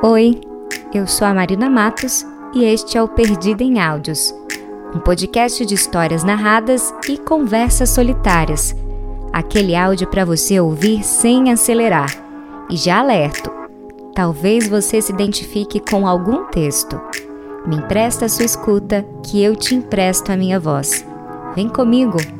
Oi, eu sou a Marina Matos e este é o Perdido em Áudios, um podcast de histórias narradas e conversas solitárias. Aquele áudio para você ouvir sem acelerar. E já alerto, talvez você se identifique com algum texto. Me empresta a sua escuta que eu te empresto a minha voz. Vem comigo!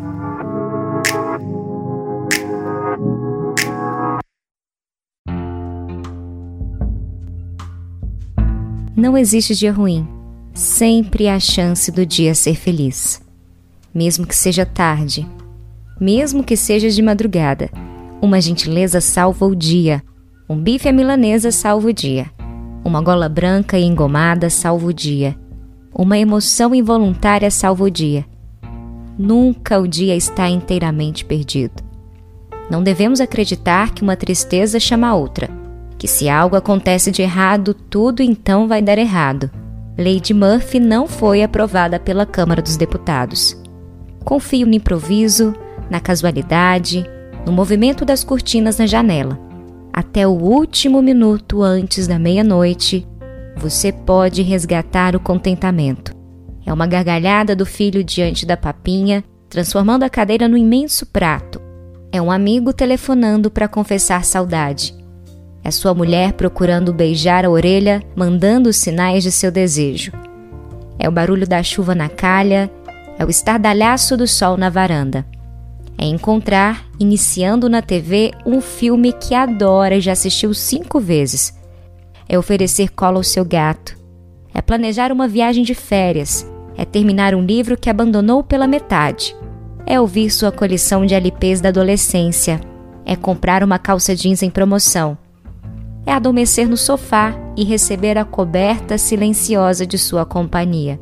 Não existe dia ruim. Sempre há chance do dia ser feliz. Mesmo que seja tarde, mesmo que seja de madrugada, uma gentileza salva o dia. Um bife à milanesa salva o dia. Uma gola branca e engomada salva o dia. Uma emoção involuntária salva o dia. Nunca o dia está inteiramente perdido. Não devemos acreditar que uma tristeza chama outra que se algo acontece de errado, tudo então vai dar errado. Lady Murphy não foi aprovada pela Câmara dos Deputados. Confio no improviso, na casualidade, no movimento das cortinas na janela. Até o último minuto antes da meia-noite, você pode resgatar o contentamento. É uma gargalhada do filho diante da papinha, transformando a cadeira no imenso prato. É um amigo telefonando para confessar saudade. É sua mulher procurando beijar a orelha, mandando os sinais de seu desejo. É o barulho da chuva na calha, é o estardalhaço do sol na varanda. É encontrar, iniciando na TV, um filme que adora e já assistiu cinco vezes. É oferecer colo ao seu gato. É planejar uma viagem de férias. É terminar um livro que abandonou pela metade. É ouvir sua coleção de LPs da adolescência. É comprar uma calça jeans em promoção é adormecer no sofá e receber a coberta silenciosa de sua companhia.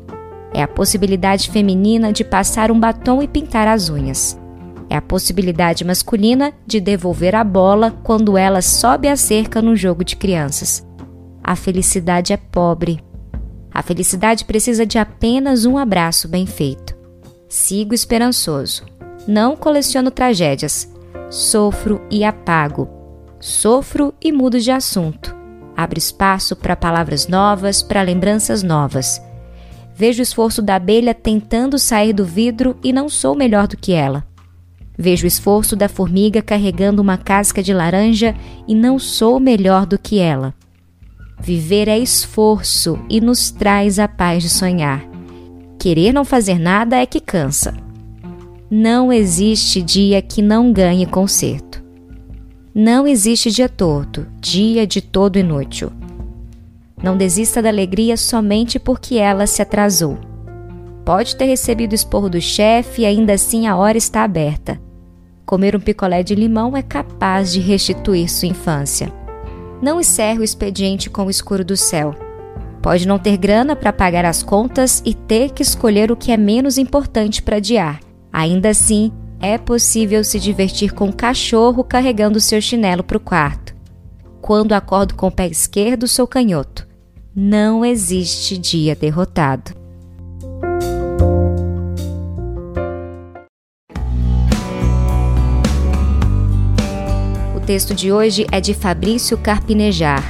É a possibilidade feminina de passar um batom e pintar as unhas. É a possibilidade masculina de devolver a bola quando ela sobe a cerca no jogo de crianças. A felicidade é pobre. A felicidade precisa de apenas um abraço bem feito. Sigo esperançoso. Não coleciono tragédias. Sofro e apago Sofro e mudo de assunto. Abre espaço para palavras novas, para lembranças novas. Vejo o esforço da abelha tentando sair do vidro e não sou melhor do que ela. Vejo o esforço da formiga carregando uma casca de laranja e não sou melhor do que ela. Viver é esforço e nos traz a paz de sonhar. Querer não fazer nada é que cansa. Não existe dia que não ganhe conserto. Não existe dia torto, dia de todo inútil. Não desista da alegria somente porque ela se atrasou. Pode ter recebido esporro do chefe e ainda assim a hora está aberta. Comer um picolé de limão é capaz de restituir sua infância. Não encerre o expediente com o escuro do céu. Pode não ter grana para pagar as contas e ter que escolher o que é menos importante para adiar. Ainda assim, é possível se divertir com o cachorro carregando seu chinelo para o quarto. Quando acordo com o pé esquerdo, sou canhoto. Não existe dia derrotado. O texto de hoje é de Fabrício Carpinejar,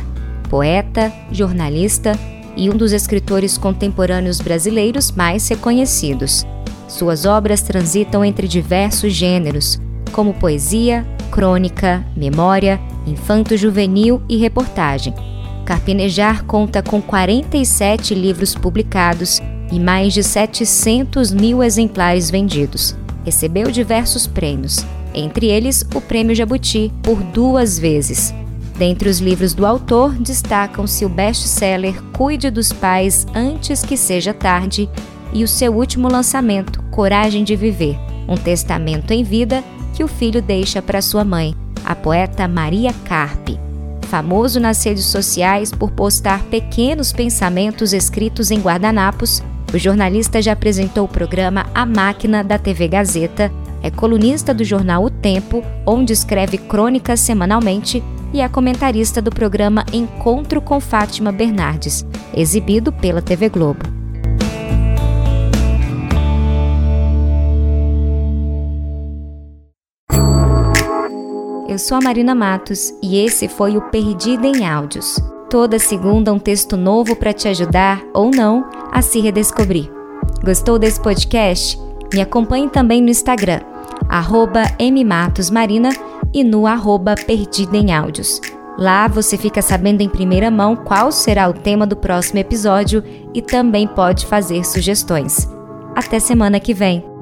poeta, jornalista e um dos escritores contemporâneos brasileiros mais reconhecidos. Suas obras transitam entre diversos gêneros, como poesia, crônica, memória, infanto-juvenil e reportagem. Carpinejar conta com 47 livros publicados e mais de 700 mil exemplares vendidos. Recebeu diversos prêmios, entre eles o Prêmio Jabuti, por duas vezes. Dentre os livros do autor, destacam-se o best-seller Cuide dos Pais Antes que Seja Tarde e o seu último lançamento, Coragem de Viver, um testamento em vida que o filho deixa para sua mãe, a poeta Maria Carpe. Famoso nas redes sociais por postar pequenos pensamentos escritos em guardanapos, o jornalista já apresentou o programa A Máquina da TV Gazeta, é colunista do jornal O Tempo, onde escreve crônicas semanalmente, e é comentarista do programa Encontro com Fátima Bernardes, exibido pela TV Globo. Eu sou a Marina Matos e esse foi o Perdido em Áudios. Toda segunda um texto novo para te ajudar ou não a se redescobrir. Gostou desse podcast? Me acompanhe também no Instagram, mmatosmarina e no arroba perdida em áudios. Lá você fica sabendo em primeira mão qual será o tema do próximo episódio e também pode fazer sugestões. Até semana que vem!